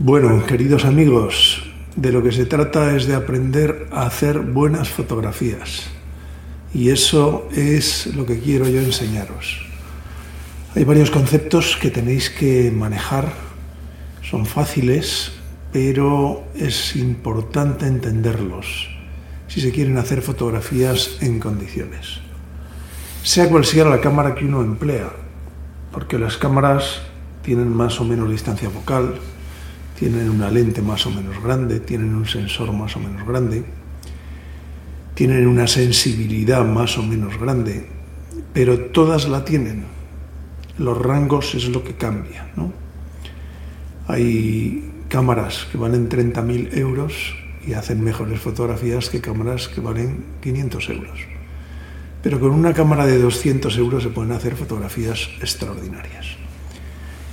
Bueno, queridos amigos, de lo que se trata es de aprender a hacer buenas fotografías. Y eso es lo que quiero yo enseñaros. Hay varios conceptos que tenéis que manejar. Son fáciles, pero es importante entenderlos si se quieren hacer fotografías en condiciones. Sea cual sea la cámara que uno emplea, porque las cámaras tienen más o menos distancia focal, tienen una lente más o menos grande, tienen un sensor más o menos grande, tienen una sensibilidad más o menos grande, pero todas la tienen. Los rangos es lo que cambia. ¿no? Hay cámaras que valen 30.000 euros y hacen mejores fotografías que cámaras que valen 500 euros. Pero con una cámara de 200 euros se pueden hacer fotografías extraordinarias.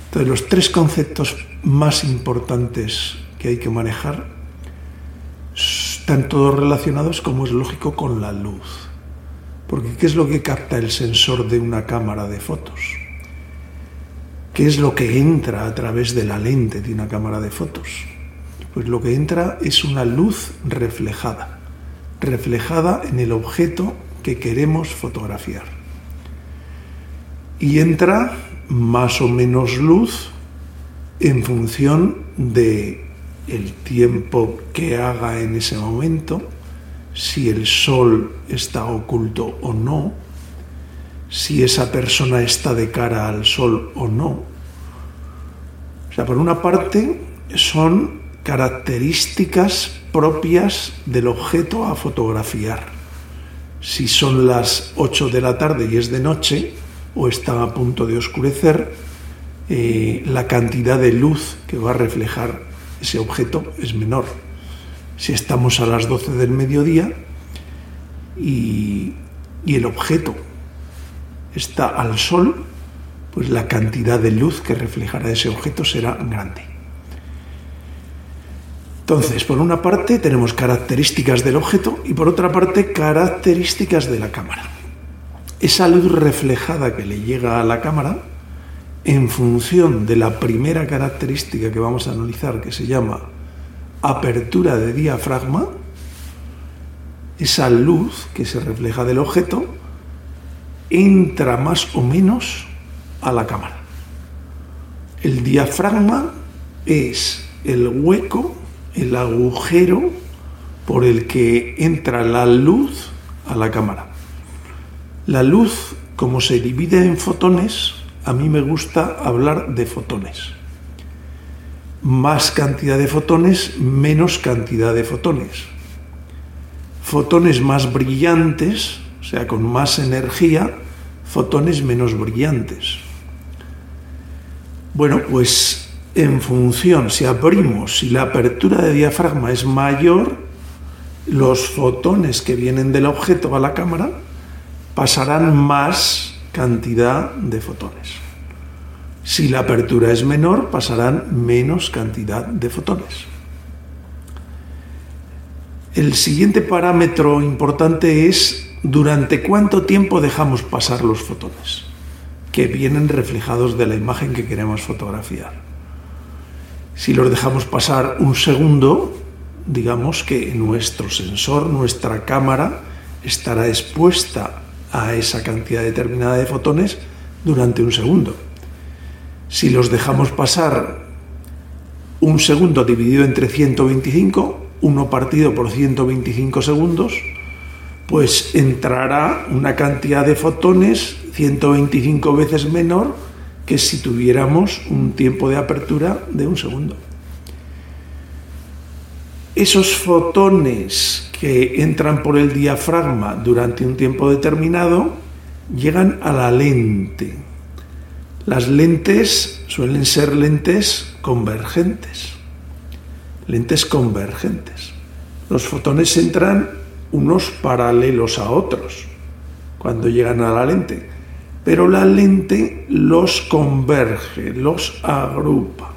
Entonces, los tres conceptos más importantes que hay que manejar están todos relacionados, como es lógico, con la luz. Porque ¿qué es lo que capta el sensor de una cámara de fotos? ¿Qué es lo que entra a través de la lente de una cámara de fotos? Pues lo que entra es una luz reflejada, reflejada en el objeto que queremos fotografiar. Y entra más o menos luz en función de el tiempo que haga en ese momento, si el sol está oculto o no, si esa persona está de cara al sol o no. O sea, por una parte son características propias del objeto a fotografiar. Si son las 8 de la tarde y es de noche, o está a punto de oscurecer, eh, la cantidad de luz que va a reflejar ese objeto es menor. Si estamos a las 12 del mediodía y, y el objeto está al sol, pues la cantidad de luz que reflejará ese objeto será grande. Entonces, por una parte tenemos características del objeto y por otra parte características de la cámara esa luz reflejada que le llega a la cámara, en función de la primera característica que vamos a analizar, que se llama apertura de diafragma, esa luz que se refleja del objeto entra más o menos a la cámara. El diafragma es el hueco, el agujero por el que entra la luz a la cámara. La luz, como se divide en fotones, a mí me gusta hablar de fotones. Más cantidad de fotones, menos cantidad de fotones. Fotones más brillantes, o sea, con más energía, fotones menos brillantes. Bueno, pues en función, si abrimos, si la apertura de diafragma es mayor, los fotones que vienen del objeto a la cámara pasarán más cantidad de fotones. Si la apertura es menor, pasarán menos cantidad de fotones. El siguiente parámetro importante es durante cuánto tiempo dejamos pasar los fotones, que vienen reflejados de la imagen que queremos fotografiar. Si los dejamos pasar un segundo, digamos que nuestro sensor, nuestra cámara, estará expuesta a esa cantidad determinada de fotones durante un segundo. Si los dejamos pasar un segundo dividido entre 125, uno partido por 125 segundos, pues entrará una cantidad de fotones 125 veces menor que si tuviéramos un tiempo de apertura de un segundo. Esos fotones que entran por el diafragma durante un tiempo determinado llegan a la lente. Las lentes suelen ser lentes convergentes. Lentes convergentes. Los fotones entran unos paralelos a otros cuando llegan a la lente, pero la lente los converge, los agrupa.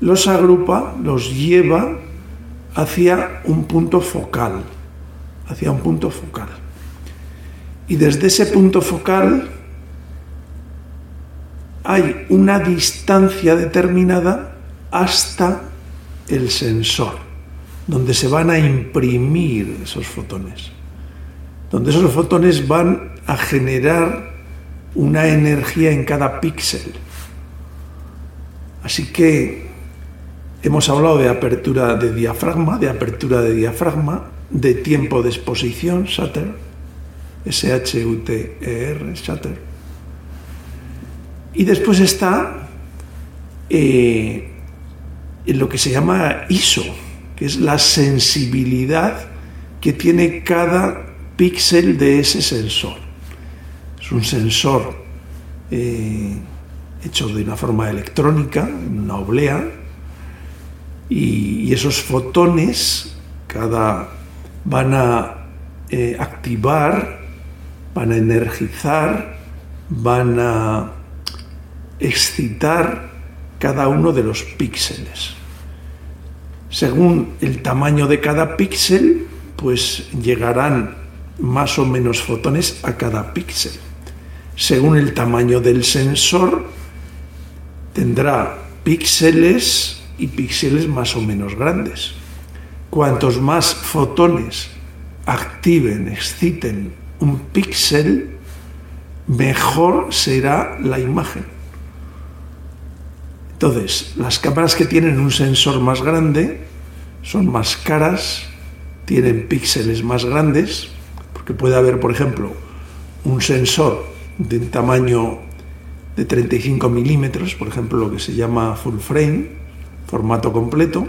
Los agrupa, los lleva hacia un punto focal, hacia un punto focal. Y desde ese punto focal hay una distancia determinada hasta el sensor, donde se van a imprimir esos fotones, donde esos fotones van a generar una energía en cada píxel. Así que hemos hablado de apertura de diafragma, de apertura de diafragma, de tiempo de exposición, shutter, S-H-U-T-E-R, shutter. Y después está eh, lo que se llama ISO, que es la sensibilidad que tiene cada píxel de ese sensor. Es un sensor eh, hecho de una forma electrónica, una oblea, y, esos fotones cada van a eh, activar, van a energizar, van a excitar cada uno de los píxeles. Según el tamaño de cada píxel, pues llegarán más o menos fotones a cada píxel. Según el tamaño del sensor, tendrá píxeles y píxeles más o menos grandes. Cuantos más fotones activen, exciten un píxel, mejor será la imagen. Entonces, las cámaras que tienen un sensor más grande son más caras, tienen píxeles más grandes, porque puede haber, por ejemplo, un sensor de un tamaño de 35 milímetros, por ejemplo, lo que se llama full frame, formato completo,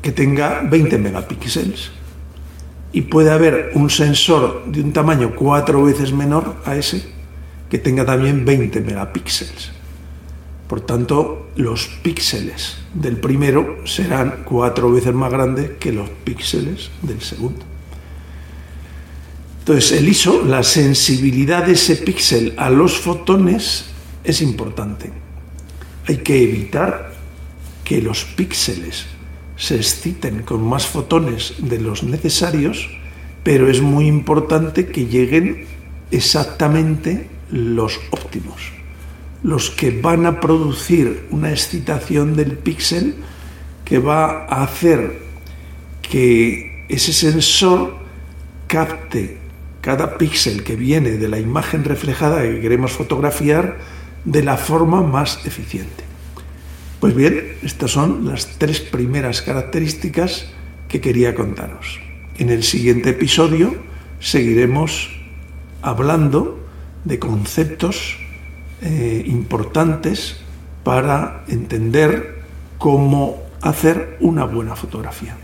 que tenga 20 megapíxeles. Y puede haber un sensor de un tamaño cuatro veces menor a ese, que tenga también 20 megapíxeles. Por tanto, los píxeles del primero serán cuatro veces más grandes que los píxeles del segundo. Entonces, el ISO, la sensibilidad de ese píxel a los fotones es importante. Hay que evitar que los píxeles se exciten con más fotones de los necesarios, pero es muy importante que lleguen exactamente los óptimos. Los que van a producir una excitación del píxel que va a hacer que ese sensor capte cada píxel que viene de la imagen reflejada que queremos fotografiar de la forma más eficiente. Pues bien, estas son las tres primeras características que quería contaros. En el siguiente episodio seguiremos hablando de conceptos eh, importantes para entender cómo hacer una buena fotografía.